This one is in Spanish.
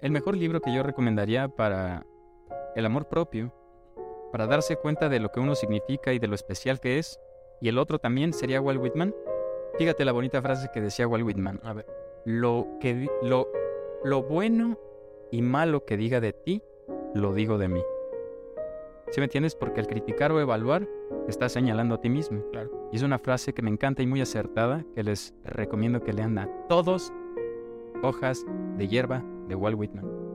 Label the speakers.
Speaker 1: el mejor libro que yo recomendaría para el amor propio, para darse cuenta de lo que uno significa y de lo especial que es, y el otro también sería Walt Whitman. Fíjate la bonita frase que decía Walt Whitman.
Speaker 2: A ver.
Speaker 1: Lo, que, lo, lo bueno y malo que diga de ti, lo digo de mí. ¿Sí me entiendes? Porque al criticar o evaluar, estás señalando a ti mismo.
Speaker 2: Claro.
Speaker 1: Y es una frase que me encanta y muy acertada, que les recomiendo que lean a todos hojas de hierba de Walt Whitman.